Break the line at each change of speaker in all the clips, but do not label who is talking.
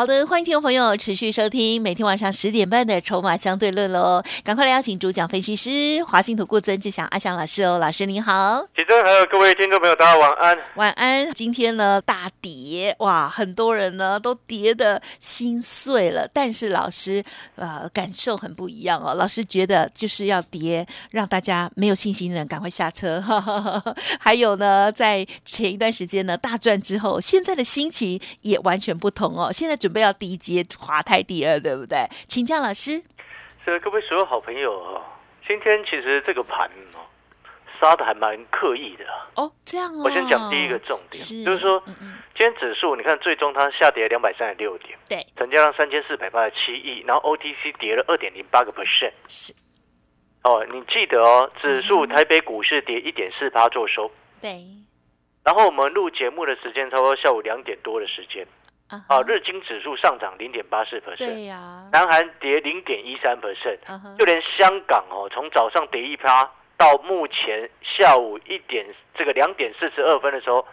好的，欢迎听众朋友持续收听每天晚上十点半的《筹码相对论》喽！赶快来邀请主讲分析师华信投顾曾志祥阿祥老师哦，老师您好，
启真还有各位听众朋友，大家晚安。
晚安。今天呢大跌哇，很多人呢都跌的心碎了，但是老师呃感受很不一样哦。老师觉得就是要跌，让大家没有信心的人赶快下车。还有呢，在前一段时间呢大赚之后，现在的心情也完全不同哦。现在准备要低阶华泰第二，对不对？请教老师。
是各位所有好朋友哦，今天其实这个盘哦杀的还蛮刻意的。
哦，这样哦。
我先讲第一个重点，
是
就是说
嗯嗯
今天指数你看最终它下跌两百三十六点，
对，
成交量三千四百八十七亿，然后 OTC 跌了二点零八个 percent。
是，
哦，你记得哦，指数台北股市跌一点四八做收，
对，
然后我们录节目的时间差不多下午两点多的时间，
啊
啊，日经指数上涨零点八四 percent，
对呀，
南韩跌零点一三 percent，就连香港哦，从早上跌一趴到目前下午一点这个两点四十二分的时候，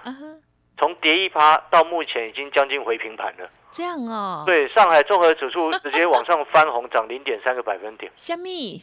从跌一趴到目前已经将近回平盘了。
这样哦。，
对，上海综合指数直接往上翻红，涨零点三个百分点，
虾米？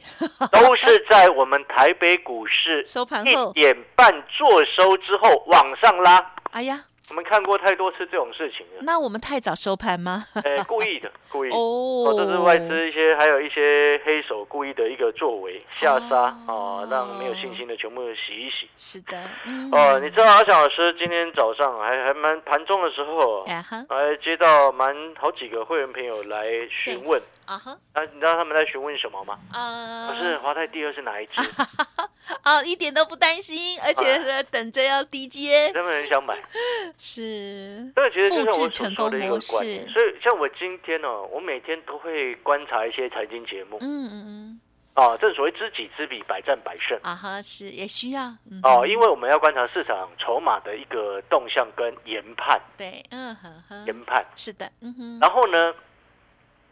都是在我们台北股市
收盘
一
后，
点半做收之后往上拉。
哎呀，
我们看过太多次这种事情了，
那我们太早收盘吗？
哎，故意的，故意的。
哦
哦，这是外资一些，还有一些黑手故意的一个作为，下杀哦，让没有信心的全部洗一洗。
是的，嗯
哦，你知道阿翔老师今天早上还还蛮盘中的时候，还接到蛮好几个会员朋友来询问，
啊哈
啊，你知道他们在询问什么吗？
啊，
不是华泰第二是哪一支？
啊，一点都不担心，而且呢等着要低阶，
真的很想买。
是
这个其实就像我所
成功
说的一个
模
观念，
式。
所以像我今天呢、我每天都会观察一些财经节目
嗯嗯嗯，
啊，正所谓知己知彼，百战百胜。
啊哈是也需要，嗯
哦，因为我们要观察市场筹码的一个动向跟研判，
对，嗯哼哼，
研判。
是的，嗯哼，
然后呢，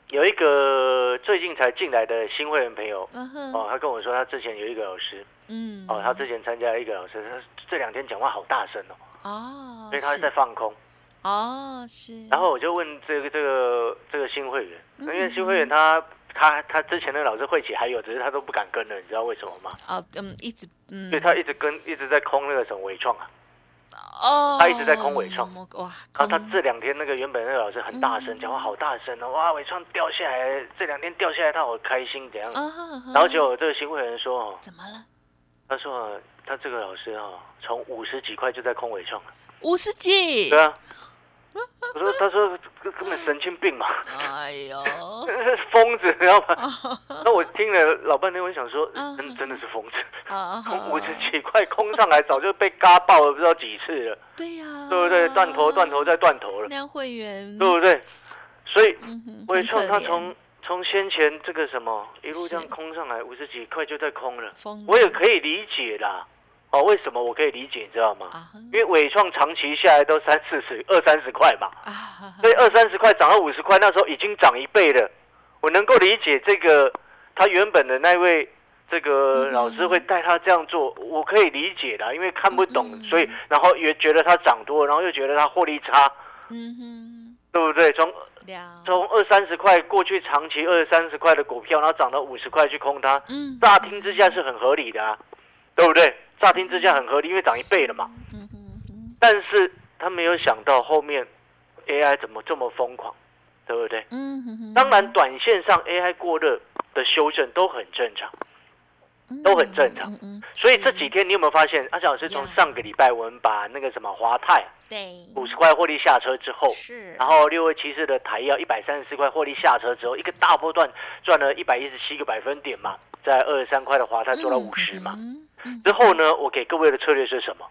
有一个最近才进来的新会员朋友，
嗯哼，
哦，他跟我说他之前有一个老师，
嗯，
哦，他之前参加一个老师，他这两天讲话好大声哦，
哦，
所以他
是。
在放空。
哦是，
然后我就问这个这个这个新会员，因为
嗯
新会员他他他之前的老师会起还有，只是他都不敢跟了，你知道为什么吗？
哦嗯一直嗯，
所以他一直跟一直在空那个什么伟创啊，
哦，
他一直在空伟创。
哇，
然后他这两天那个原本那个老师很大声，
嗯。
讲话好大声哦，哇，伟创掉下来，这两天掉下来，他好开心怎样？然后结果这个新会员说哦，
怎么了？
他说哦他这个老师啊，从五十几块就在空尾创了，
五十几？
对，啊。我说，他说根根本神经病嘛，
哎呦，
疯子，你知道吗？那我听了老半天，我想说，
啊。
真真的是疯子，
啊
从五十几块空上来，早就被嘎爆了，不知道几次了，
对呀，
对不对？断头断头再断头了，
量会员，
对不对？所以伟创他从从先前这个什么一路这样空上来，五十几块就在空了，我也可以理解啦。哦，为什么我可以理解？你知道吗？
啊
因为伟创长期下来都三四十、二三十块嘛，
啊
所以二三十块涨到五十块，那时候已经涨一倍了。我能够理解这个他原本的那位这个
嗯
老师会带他这样做，我可以理解的，因为看不懂，
嗯
所以然后也觉得他涨多，然后又觉得他获利差，
嗯哼，
对不对？从
了，
从二三十块过去长期二三十块的股票，然后涨到五十块去空它，
嗯，
乍听之下是很合理的啊，对不对？乍听之下很合理，因为涨一倍了嘛。
嗯
但是他没有想到后面 AI 怎么这么疯狂，对不对？
嗯
当然，短线上 AI 过热的修正都很正常，
嗯
都很正常所以这几天你有没有发现，阿小老师从上个礼拜我们把那个什么华泰
对，
五十块获利下车之后，
是，
然后六二七四的台药一百三十四块获利下车之后，一个大波段赚了一百一十七个百分点嘛，在二十三块的华泰做到五十嘛。之后呢，我给各位的策略是什么？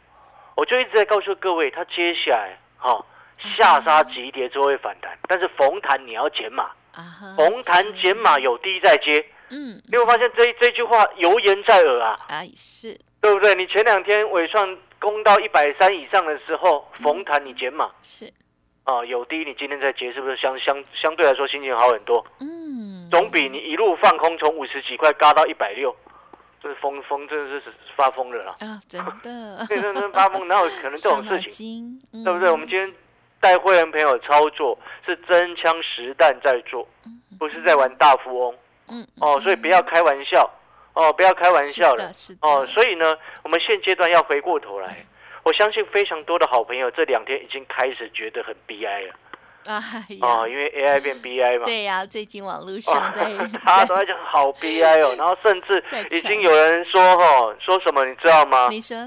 我就一直在告诉各位，它接下来哈、下杀急跌之后会反弹，但是逢弹你要减码，逢弹
是
减码有低再接。
嗯，
你会发现这这句话油盐在耳啊，
啊是，
对不对？你前两天尾创攻到一百三以上的时候，逢弹你减码。
是，
啊，有低你今天再结，是不是相相相对来说心情好很多？
嗯，
总比你一路放空从五十几块嘎到一百六，这是疯疯，真的是发疯了啦！
啊，真的，
对，真的发疯，哪有可能这种事情？对不对？我们今天带会员朋友操作是真枪实弹在做，不是在玩大富翁
嗯
哦，所以不要开玩笑哦，不要开玩笑了。哦。所以呢，我们现阶段要回过头来，我相信非常多的好朋友这两天已经开始觉得很悲哀了。
哎
哦，因为 AI 变 BI 嘛。
对呀，最近网络
哦
上在，
大家都在讲好悲哀哦，然后甚至已经有人说哈，说什么你知道吗？
你说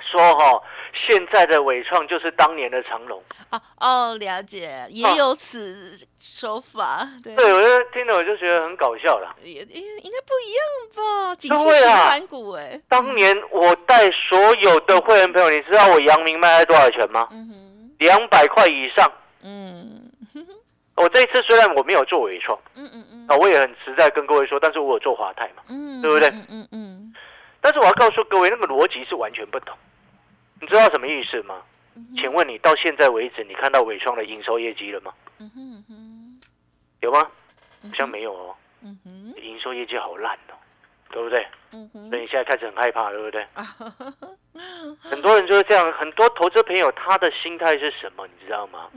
说哈，现在的伟创就是当年的长隆。
哦哦，了解，也
哦
有此说法，对，
对，我就听了我就觉得很搞笑了。
也应应该不一样吧？景气
对啊
循环股，哎，
当年我带所有的会员朋友，你知道我阳明卖了多少钱吗？
嗯哼，
两百块以上。
嗯
我这一次虽然我没有做伟创
嗯嗯嗯
啊，我也很实在跟各位说，但是我有做华泰嘛。
嗯，
对不对
嗯嗯嗯
但是我要告诉各位，那个逻辑是完全不同。你知道什么意思吗？
嗯
请问你到现在为止，你看到伟创的营收业绩了吗？有吗？好像没有哦，营收业绩好烂哦，对不对？所以你现在开始很害怕，对不对？很多人就是这样，很多投资朋友他的心态是什么，你知道吗？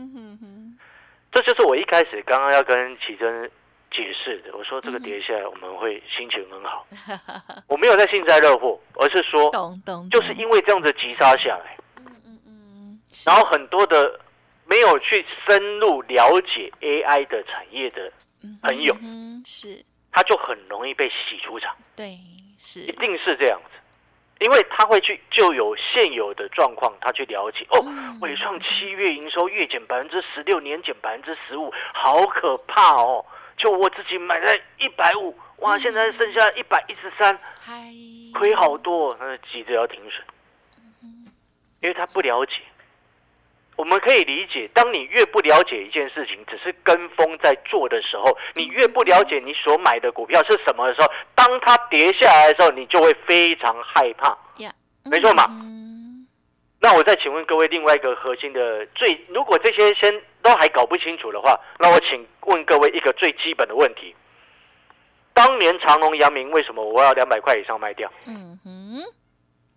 这就是我一开始刚刚要跟奇珍解释的。我说这个跌下来，我们会心情很好。我没有在幸灾乐祸，而是说，
懂懂，
就是因为这样子急杀下来，
嗯嗯嗯，
然后很多的没有去深入了解 AI 的产业的，朋友
嗯是
他就很容易被洗出场，
对是
一定是这样子。因为他会去就有现有的状况，他去了解哦，
嗯
伟创七月营收月减百分之十六，年减百分之十五，好可怕哦！就我自己买在一百五，哇，现在剩下一百一十三，亏好多，那急着要停损，因为他不了解。我们可以理解，当你越不了解一件事情，只是跟风在做的时候，你越不了解你所买的股票是什么的时候，当它跌下来的时候，你就会非常害怕。
呀，
没错嘛。
嗯。
那我再请问各位另外一个核心的最，如果这些先都还搞不清楚的话，那我请问各位一个最基本的问题：当年长隆、阳明为什么我要两百块以上卖掉？
嗯哼。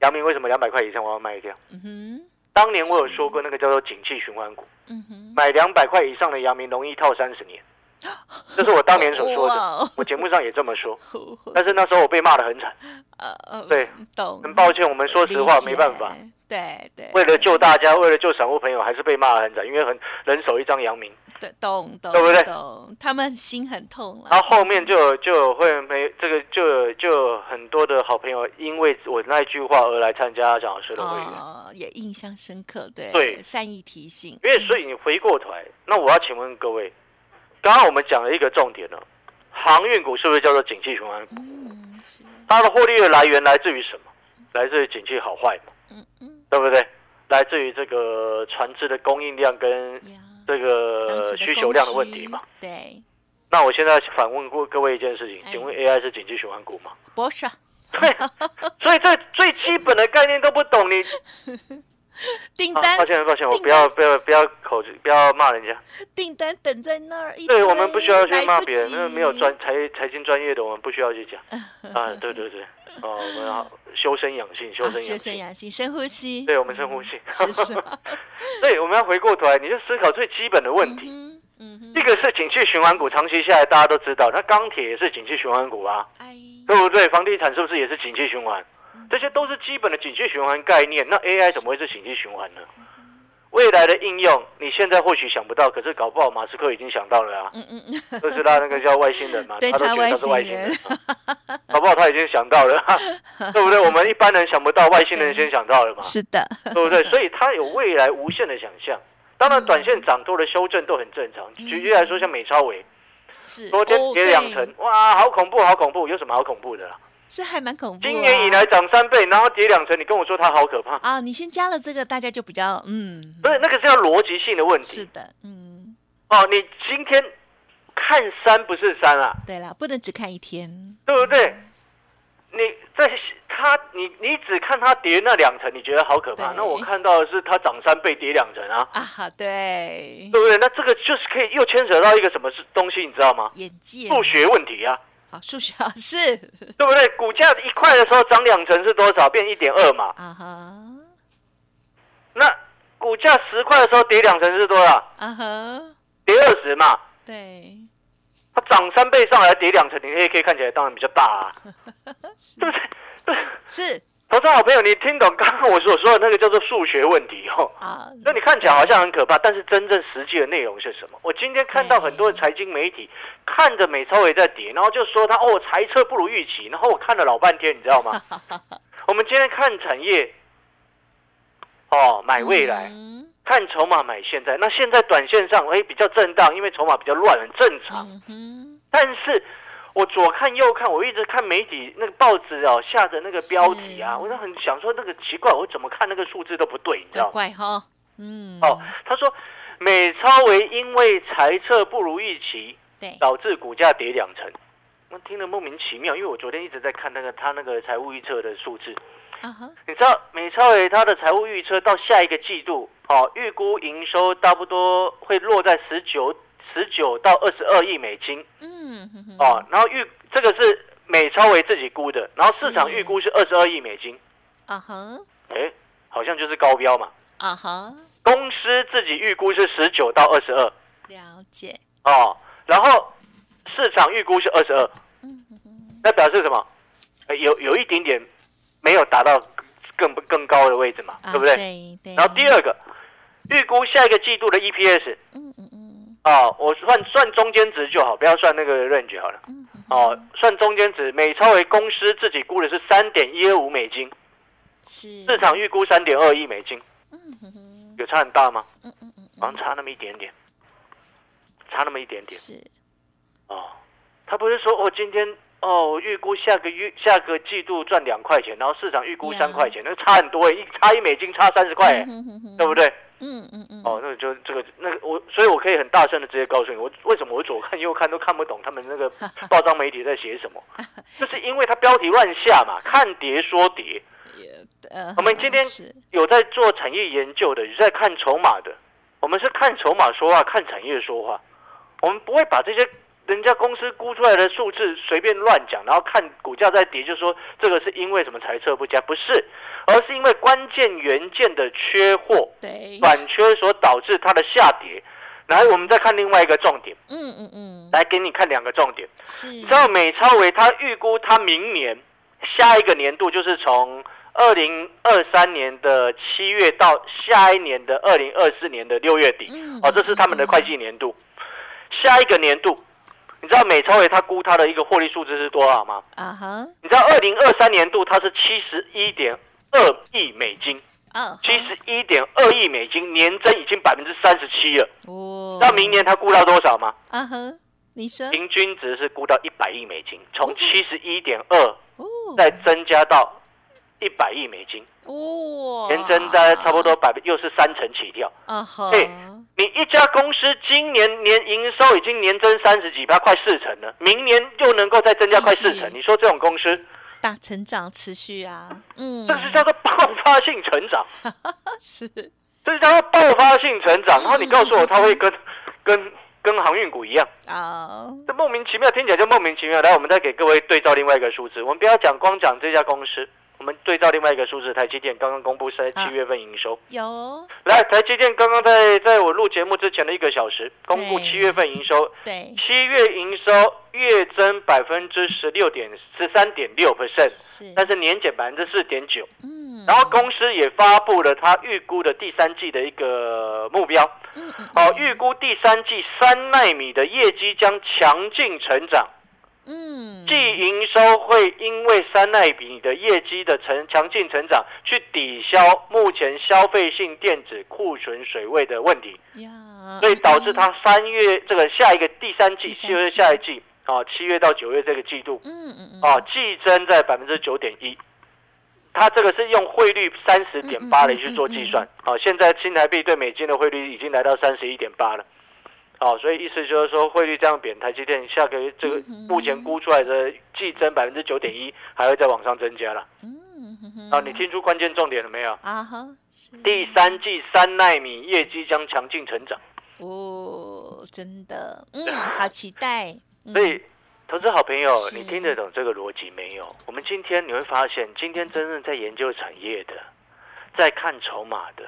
阳明为什么两百块以上我要卖掉？
嗯哼。
当年我有说过，那个叫做景气循环股，
嗯哼，
买两百块以上的阳明容易套三十年，这是我当年所说的，我节目上也这么说。但是那时候我被骂的很惨，
呃呃
对，很抱歉，我们说实话没办法。，
对对，
为了救大家，为了救散户朋友，还是被骂得很惨，因为很人手一张阳明。
对懂懂，
对不对？
懂，他们心很痛了，
然后后面就有就有会员朋友，这个就有就有很多的好朋友，因为我那一句话而来参加蒋老师的会员。
哦，也印象深刻，对
对。
善意提醒，
因为所以你回过头来，那我要请问各位，刚刚我们讲了一个重点了，航运股是不是叫做景气循环股？
嗯是，
它的获利的来源来自于什么？来自于景气好坏嘛，
嗯嗯
对不对？来自于这个船只的供应量跟
呀，
这个需求量的问题嘛。，
对，
那我现在反问过各位一件事情，
哎
请问 AI 是景气循环股吗？
不是啊，
对，所以这最基本的概念都不懂，你啊，
订单
抱歉抱歉，我不要不要不要口不要骂人家。
订单等在那儿，一
对，我们不需要去骂别人，那
及
没有专财财经专业的，我们不需要去讲。啊，对对对，哦，我们要修身养性，修身养性。
身养性，深呼吸，
对，我们深呼吸。对，我们要回过头来，你就思考最基本的问题。
嗯嗯，
一个是景气循环股，长期下来大家都知道，那钢铁也是景气循环股啊，
哎，
对不对？房地产是不是也是景气循环？这些都是基本的景气循环概念。那 AI 怎么会是景气循环呢？未来的应用，你现在或许想不到，可是搞不好马斯克已经想到了啊。
嗯嗯嗯，
特斯拉那个叫外星人嘛，
对
他都觉得他是
外星
人 搞不好他已经想到了，对不对？我们一般人想不到，外星人先想到了嘛，
是的，
对不对？所以他有未来无限的想象。当然，短线涨多的修正都很正常。举例来说，像美超伟，
是
昨天
哦
跌两
对
成，哇，好恐怖，好恐怖！有什么好恐怖的啦？
是还蛮恐怖啊。
今年以来涨三倍，然后跌两成，你跟我说它好可怕？
啊，你先加了这个，大家就比较嗯，
不是，那个是要逻辑性的问题
是的，嗯，
哦。你今天看山不是山啊，
对了，不能只看一天，
对不对？你在它，你你只看它跌那两层，你觉得好可怕。那我看到的是它涨三倍跌两成啊，
啊，对，
对不对？那这个就是可以又牵扯到一个什么是东西，你知道吗？
眼界，
数学问题啊，
好，数学老师，
对不对？股价一块的时候涨两成是多少？变一点二嘛。
啊哈，
那股价十块的时候跌两成是多少？
啊哈，
跌二十嘛。
对，
它涨三倍上来跌两成，你也可以看起来当然比较大啊，对不对？对，
是
投资好朋友，你听懂刚刚我所说的那个叫做数学问题哦？
啊，
那你看起来好像很可怕，但是真正实际的内容是什么？我今天看到很多的财经媒体看着美超也在跌，然后就说他哦财测不如预期，然后我看了老半天，你知道吗？我们今天看产业，哦买未来，
嗯
看筹码买现在。那现在短线上哎比较震荡，因为筹码比较乱，很正常。
嗯，
但是我左看右看，我一直看媒体那个报纸哦下的那个标题啊，
是
我就很想说那个奇怪，我怎么看那个数字都不对，你知道
怪
吗？
怪哈，嗯，
哦，他说美超为因为财测不如预期，
对，
导致股价跌两成。我听得莫名其妙，因为我昨天一直在看那个他那个财务预测的数字。你知道美超伟他的财务预测到下一个季度，哦，预估营收差不多会落在十九十九到二十二亿美金。
嗯
哦，然后预这个是美超为自己估的，然后市场预估是二十二亿美金，
啊哈，
哎，好像就是高标嘛。
啊哈，
公司自己预估是十九到二十二。
了解，
哦，然后市场预估是二十二，
嗯哼哼，
那表示什么？哎有有一点点没有达到更更高的位置嘛，
啊
对不对？
对对，
然后第二个，预估下一个季度的 EPS
嗯嗯嗯
哦，我算算中间值就好，不要算那个 range 好了。哦，算中间值，美超为公司自己估的是三点一二五美金，
是，
市场预估三点二亿美金，有差很大吗？
嗯嗯嗯
好像差那么一点点，差那么一点
嗯，
点
是，
哦。他不是说我今天哦，我预估下个月下个季度赚两块钱，然后市场预估三块钱，那差很多哎，一差一美金差三十块对不？对？
嗯嗯嗯，
哦，那个就这个那个我，所以我可以很大声的直接告诉你，我为什么我左看右看都看不懂他们那个 报章媒体在写什么，就是因为它标题乱下嘛，看跌说跌。我们今天有在做产业研究的，有在看筹码的，我们是看筹码说话，看产业说话。我们不会把这些人家公司估出来的数字随便乱讲，然后看股价在跌，就说这个是因为什么财测不佳，不是，而是因为关键元件的缺货、短缺所导致它的下跌。然后我们再看另外一个重点，
嗯嗯嗯，
来给你看两个重点。
是，
你知道美超维他预估他明年下一个年度就是从二零二三年的七月到下一年的二零二四年的六月底，
嗯
哦，这是他们的会计年度。下一个年度，你知道美超伟他估他的一个获利数字是多少吗？
啊哈，
你知道二零二三年度它是七十一点二亿美金，
啊，
七十一点二亿美金，年增已经百分之三十七了。
哦，
那明年他估到多少吗？
啊哈，你说，
平均值是估到一百亿美金，从七十一点二
哦，
再增加到一百亿美金，
哇，
年增大概差不多百分又是三成起跳。
啊哈，
嘿你一家公司今年年营收已经年增三十几趴，快四成了，明年又能够再增加快四成，你说这种公司，
大成长持续啊，嗯，
这是叫做爆发性成长，
是，
这是叫做爆发性成长。然后你告诉我，它会跟跟跟航运股一样，
啊，
这莫名其妙，听起来就莫名其妙。来，我们再给各位对照另外一个数字，我们不要讲光讲这家公司，我们对照另外一个数字，台积电刚刚公布在
啊。
七月份营收。
有，
来，台积电刚刚在在我录节目之前的一个小时，公布七月份营收，
对，
七月营收月增百分之十六点十三点六 percent，
是，
但是年减百分之四点九。
嗯，
然后公司也发布了它预估的第三季的一个目标，
嗯嗯。
哦，预估第三季三纳米的业绩将强劲成长，
嗯，
即营收会因为三奈比你的业绩的成强劲成长，去抵消目前消费性电子库存水位的问题。
呀，
所以导致它三月这个下一个第三季，就是下一季啊，七月到九月这个季度
嗯，嗯嗯
啊，季增在百分之九点一。它这个是用汇率三十点八来去做计算啊，现在新台币对美金的汇率已经来到三十一点八了。哦，所以意思就是说汇率这样贬，台积电下个月这个
嗯
目前估出来的季增百分之九点一，还会再往上增加了。
嗯哼哼
啊，你听出关键重点了没有？
啊哈，是
第三季三纳米业绩将强劲成长，
哦，真的，嗯，好期待。嗯
所以投资好朋友，你听得懂这个逻辑没有？我们今天你会发现，今天真正在研究产业的，在看筹码的，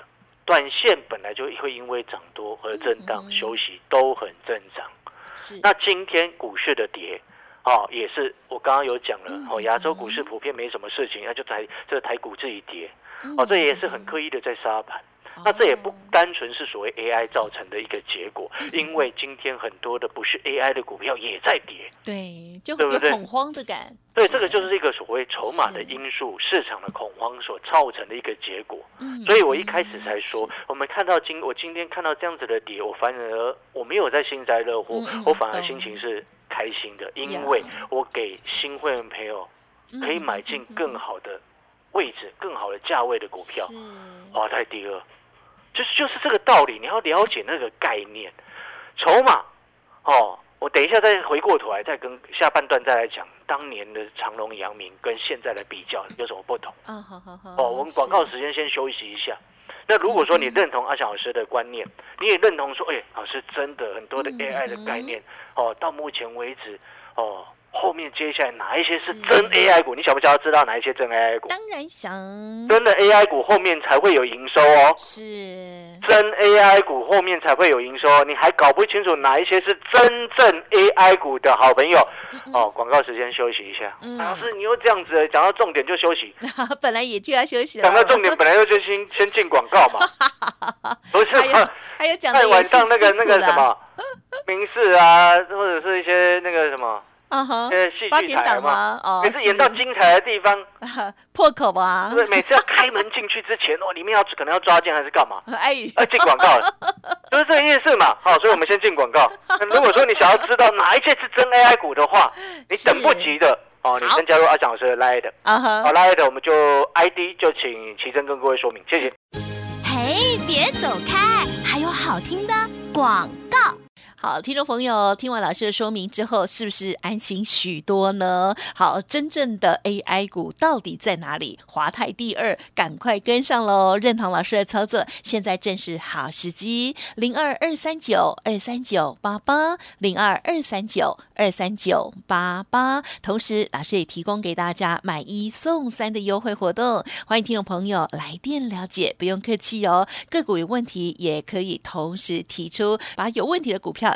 短线本来就会因为涨多而震荡
嗯
休息，都很正常。
是
那今天股市的跌，哦，也是我刚刚有讲了
嗯，
哦，亚洲股市普遍没什么事情，那就台这个台股自己跌，
嗯
哦，这也是很刻意的在杀盘。那这也不单纯是所谓 AI 造成的一个结果，
嗯
因为今天很多的不是 AI 的股票也在跌，
对，就
对不
恐慌的感。
对，这个就是一个所谓筹码的因素、市场的恐慌所造成的一个结果。
嗯
所以我一开始才说
是，
我们看到今我今天看到这样子的跌，我反而我没有在幸灾乐祸我反而心情是开心的，
呀
因为我给新会员朋友可以买进更好的位置、更好的价位的股票。
是。
华泰第二，就是就是这个道理，你要了解那个概念，筹码哦。我等一下再回过头来，再跟下半段再来讲当年的长隆、阳明跟现在的比较有什么不同。
啊，好好好。
哦，我们广告
是
时间先休息一下。那如果说你认同阿翔老师的观念，你也认同说，哎，老师真的很多的
嗯
AI 的概念，哦，到目前为止，哦，后面接下来哪一些是
是
真 AI 股？你想不想要知道哪一些真 AI 股？
当然想
真的 AI 股后面才会有营收哦。
是
真 AI 股后面才会有营收哦，你还搞不清楚哪一些是真正 AI 股的好朋友哦。广告时间休息一下，
嗯
老师你又这样子讲到重点就休息，
本来也就要休息了。
讲到重点本来就先先先进广告嘛，不是
还有
吗？
还有讲的
太
也是
晚上那个那个什么 名士啊，或者是一些那个什么
啊哈。
呃戏剧台嘛，
吗？哦，
每次演到精彩的地方，
破口啊。
对，，每次要开门进去之前，哦，里面要可能要抓奸还是干嘛？
哎，
呃，进广告。了，就是这个意思嘛。好，所以我们先进广告。那如果说你想要知道哪一些是真 AI 股的话，你等不及的。哦，你
好。
先加入阿翔老师的 Line 的，
啊
好
哈
，Line 的我们就 ID 就请齐珍跟各位说明，谢谢。
嘿，别走开，还有好听的广告。
好，听众朋友，听完老师的说明之后，是不是安心许多呢？好，真正的 AI 股到底在哪里？华泰第二，赶快跟上喽！认同老师的操作，现在正是好时机。零二二三九二三九八八，零二二三九二三九八八。同时，老师也提供给大家买一送三的优惠活动，欢迎听众朋友来电了解，不用客气哦。个股有问题也可以同时提出，把有问题的股票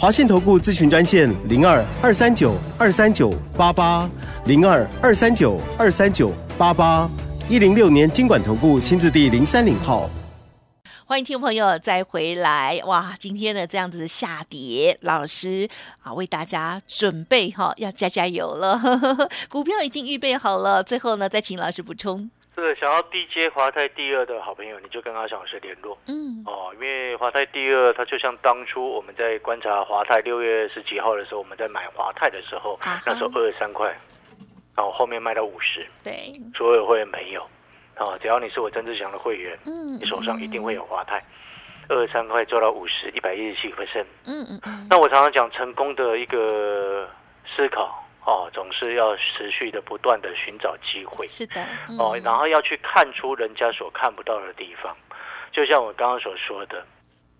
华信投顾咨询专线零二二三九二三九八八零二二三九二三九八八一零六年经管投顾新字第零三零号。
欢迎听众朋友再回来哇！今天的这样子下跌，老师啊为大家准备哈、要加加油了，股票已经预备好了。最后呢，再请老师补充。
这个想要低阶华泰第二的好朋友，你就跟阿翔老师联络。
嗯，
哦，因为华泰第二它就像当初我们在观察华泰六月十几号的时候，我们在买华泰的时候
啊，
那时候二十三块，然后后面卖到五十，
对，
所有会员朋友，啊，只要你是我曾志祥的会员，
嗯
你手上一定会有华泰，二十三块做到五十，一百一十七 percent。
嗯嗯嗯，
那我常常讲成功的一个思考哦，总是要持续的不断的寻找机会
是的，嗯
哦，然后要去看出人家所看不到的地方。就像我刚刚所说的，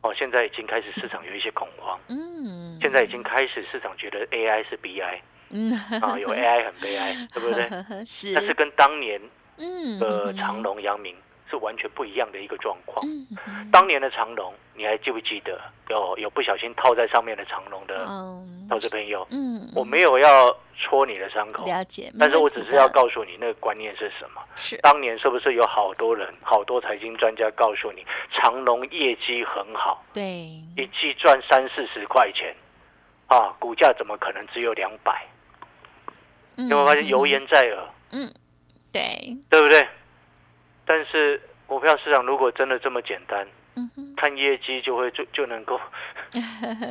哦，现在已经开始市场有一些恐慌，
嗯，
现在已经开始市场觉得 AI 是 BI
嗯，
啊，有 AI 很悲哀，对不对？
是，
但是跟当年
嗯
的长隆、阳明是完全不一样的一个状况。
嗯嗯
当年的长隆，你还记不记得有有不小心套在上面的长隆的
嗯
投资朋友？
嗯，
我没有要戳你的伤口，
了解，
但是我只是要告诉你那个观念是什么。
是
当年是不是有好多人、好多财经专家告诉你，长隆业绩很好，
对，
一季赚三四十块钱，啊，股价怎么可能只有两百？
嗯
有没有发现油盐在耳，
对，
对不对？但是股票市场如果真的这么简单，
嗯，
看业绩就会就就能够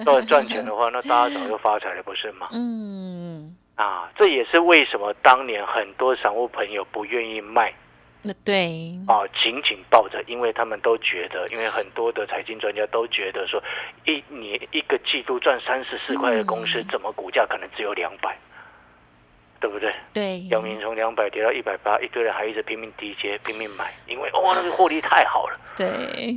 赚 赚钱的话，那大家早就发财了，不是吗？
嗯，
啊，这也是为什么当年很多散户朋友不愿意卖。
那对，
啊，紧紧抱着，因为他们都觉得，因为很多的财经专家都觉得说，一年一个季度赚三十四块的公司，怎么股价可能只有两百？对不对？
对，
姚明从两百跌到一百八，一堆人还一直拼命低接、拼命买，因为哦那个获利太好了。
对，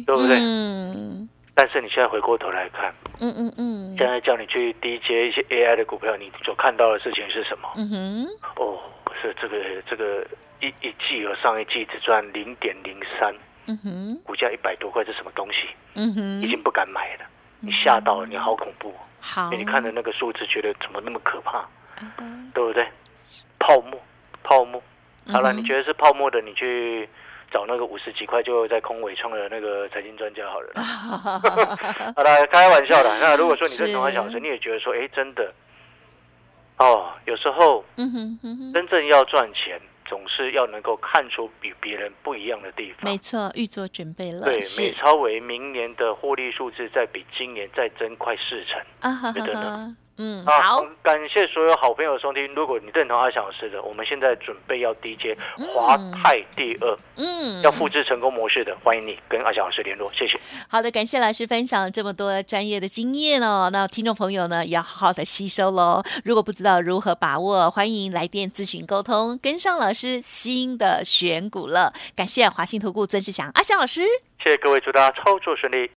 对不对
嗯
但是你现在回过头来看，
嗯嗯嗯，
现在叫你去低接一些 AI 的股票，你所看到的事情是什么？
嗯哼，
哦，是这个这个一一季和上一季只赚零点零三，
嗯哼，
股价一百多块，是什么东西？
嗯哼，
已经不敢买了，你吓到了，你好恐怖哦！
好，
你看的那个数字，觉得怎么那么可怕，
嗯
对不对？泡沫，泡沫。好了，你觉得是泡沫的，你去找那个五十几块就在空尾创的那个财经专家好了。好了，开玩笑的。那如果说你认同阿小
是
时，你也觉得说，哎，真的，哦，有时候真正要赚钱，总是要能够看出比别人不一样的地方
没。错，预做准备了，
对，美超为明年的获利数字再比今年再增快四成。
啊哈
觉得呢
嗯，
啊
好，，
感谢所有好朋友收听。如果你认同阿翔老师的，我们现在准备要 DJ 华泰第二，
嗯，
要复制成功模式的，欢迎你跟阿翔老师联络，谢谢。
好的，感谢老师分享这么多专业的经验哦。那听众朋友呢，也要好好的吸收喽。如果不知道如何把握，欢迎来电咨询沟通，跟上老师新的选股了。感谢华信投顾曾志祥阿翔老师。
谢谢各位，祝大家操作顺利。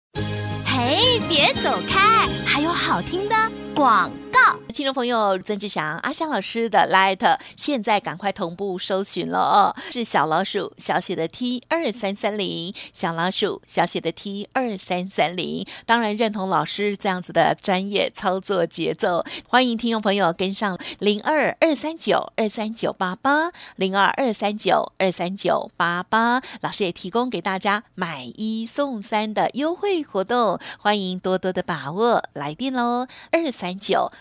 嘿，别走开，还有好听的广。告。
听众朋友，曾志祥阿香老师的 Light 现在赶快同步搜寻了哦，是小老鼠小写的 T 二三三零，小老鼠小写的 T 二三三零。当然认同老师这样子的专业操作节奏，欢迎听众朋友跟上零二二三九二三九八八零二二三九二三九八八。老师也提供给大家买一送三的优惠活动，欢迎多多的把握，来电喽，二三九